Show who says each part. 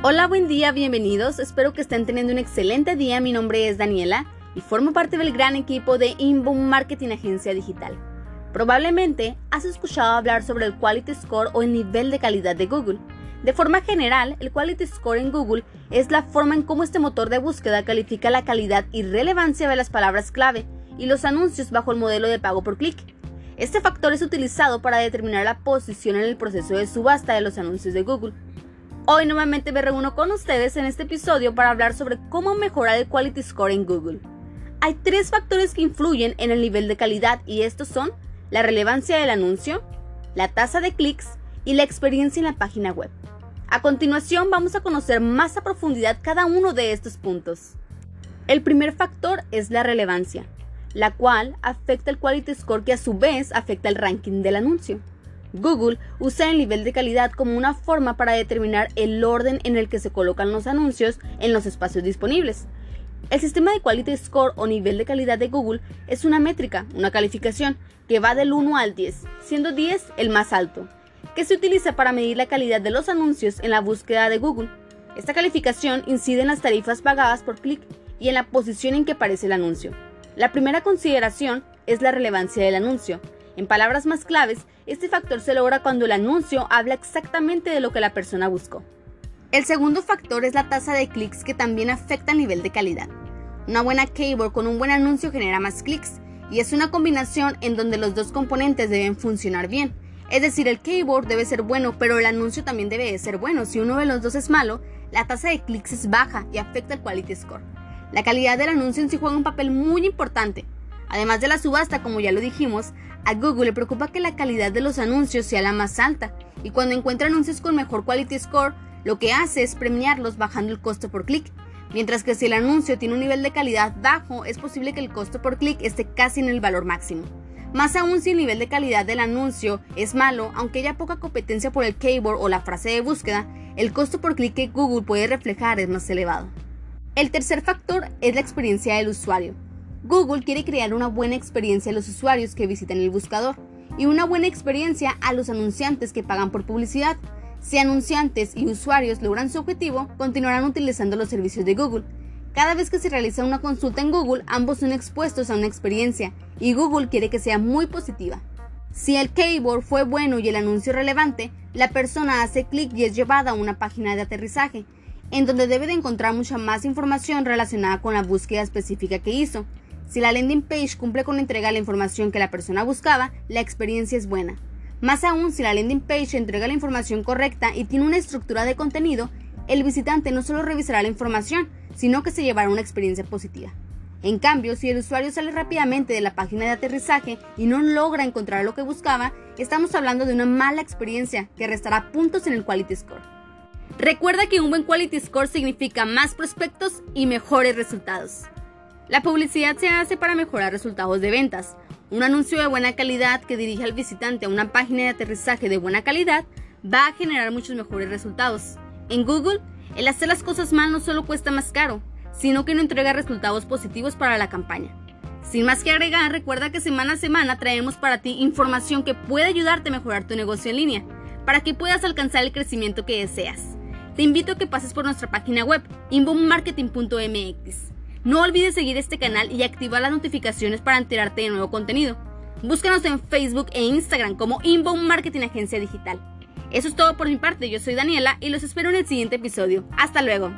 Speaker 1: Hola, buen día, bienvenidos. Espero que estén teniendo un excelente día. Mi nombre es Daniela y formo parte del gran equipo de Inboom Marketing Agencia Digital. Probablemente has escuchado hablar sobre el Quality Score o el nivel de calidad de Google. De forma general, el Quality Score en Google es la forma en cómo este motor de búsqueda califica la calidad y relevancia de las palabras clave y los anuncios bajo el modelo de pago por clic. Este factor es utilizado para determinar la posición en el proceso de subasta de los anuncios de Google. Hoy nuevamente me reúno con ustedes en este episodio para hablar sobre cómo mejorar el Quality Score en Google. Hay tres factores que influyen en el nivel de calidad y estos son la relevancia del anuncio, la tasa de clics y la experiencia en la página web. A continuación vamos a conocer más a profundidad cada uno de estos puntos. El primer factor es la relevancia, la cual afecta el quality score que a su vez afecta el ranking del anuncio. Google usa el nivel de calidad como una forma para determinar el orden en el que se colocan los anuncios en los espacios disponibles. El sistema de Quality Score o nivel de calidad de Google es una métrica, una calificación, que va del 1 al 10, siendo 10 el más alto, que se utiliza para medir la calidad de los anuncios en la búsqueda de Google. Esta calificación incide en las tarifas pagadas por clic y en la posición en que aparece el anuncio. La primera consideración es la relevancia del anuncio. En palabras más claves, este factor se logra cuando el anuncio habla exactamente de lo que la persona buscó. El segundo factor es la tasa de clics que también afecta el nivel de calidad. Una buena keyword con un buen anuncio genera más clics y es una combinación en donde los dos componentes deben funcionar bien. Es decir, el keyword debe ser bueno, pero el anuncio también debe de ser bueno. Si uno de los dos es malo, la tasa de clics es baja y afecta el quality score. La calidad del anuncio en sí juega un papel muy importante. Además de la subasta, como ya lo dijimos, a Google le preocupa que la calidad de los anuncios sea la más alta, y cuando encuentra anuncios con mejor quality score, lo que hace es premiarlos bajando el costo por clic. Mientras que si el anuncio tiene un nivel de calidad bajo, es posible que el costo por clic esté casi en el valor máximo. Más aún si el nivel de calidad del anuncio es malo, aunque haya poca competencia por el keyword o la frase de búsqueda, el costo por clic que Google puede reflejar es más elevado. El tercer factor es la experiencia del usuario. Google quiere crear una buena experiencia a los usuarios que visitan el buscador y una buena experiencia a los anunciantes que pagan por publicidad. Si anunciantes y usuarios logran su objetivo, continuarán utilizando los servicios de Google. Cada vez que se realiza una consulta en Google, ambos son expuestos a una experiencia y Google quiere que sea muy positiva. Si el keyword fue bueno y el anuncio relevante, la persona hace clic y es llevada a una página de aterrizaje, en donde debe de encontrar mucha más información relacionada con la búsqueda específica que hizo. Si la landing page cumple con la entrega de la información que la persona buscaba, la experiencia es buena. Más aún, si la landing page entrega la información correcta y tiene una estructura de contenido, el visitante no solo revisará la información, sino que se llevará una experiencia positiva. En cambio, si el usuario sale rápidamente de la página de aterrizaje y no logra encontrar lo que buscaba, estamos hablando de una mala experiencia que restará puntos en el Quality Score. Recuerda que un buen Quality Score significa más prospectos y mejores resultados. La publicidad se hace para mejorar resultados de ventas. Un anuncio de buena calidad que dirige al visitante a una página de aterrizaje de buena calidad va a generar muchos mejores resultados. En Google, el hacer las cosas mal no solo cuesta más caro, sino que no entrega resultados positivos para la campaña. Sin más que agregar, recuerda que semana a semana traemos para ti información que puede ayudarte a mejorar tu negocio en línea, para que puedas alcanzar el crecimiento que deseas. Te invito a que pases por nuestra página web, inboommarketing.mx no olvides seguir este canal y activar las notificaciones para enterarte de nuevo contenido. Búscanos en Facebook e Instagram como Inbound Marketing Agencia Digital. Eso es todo por mi parte, yo soy Daniela y los espero en el siguiente episodio. Hasta luego.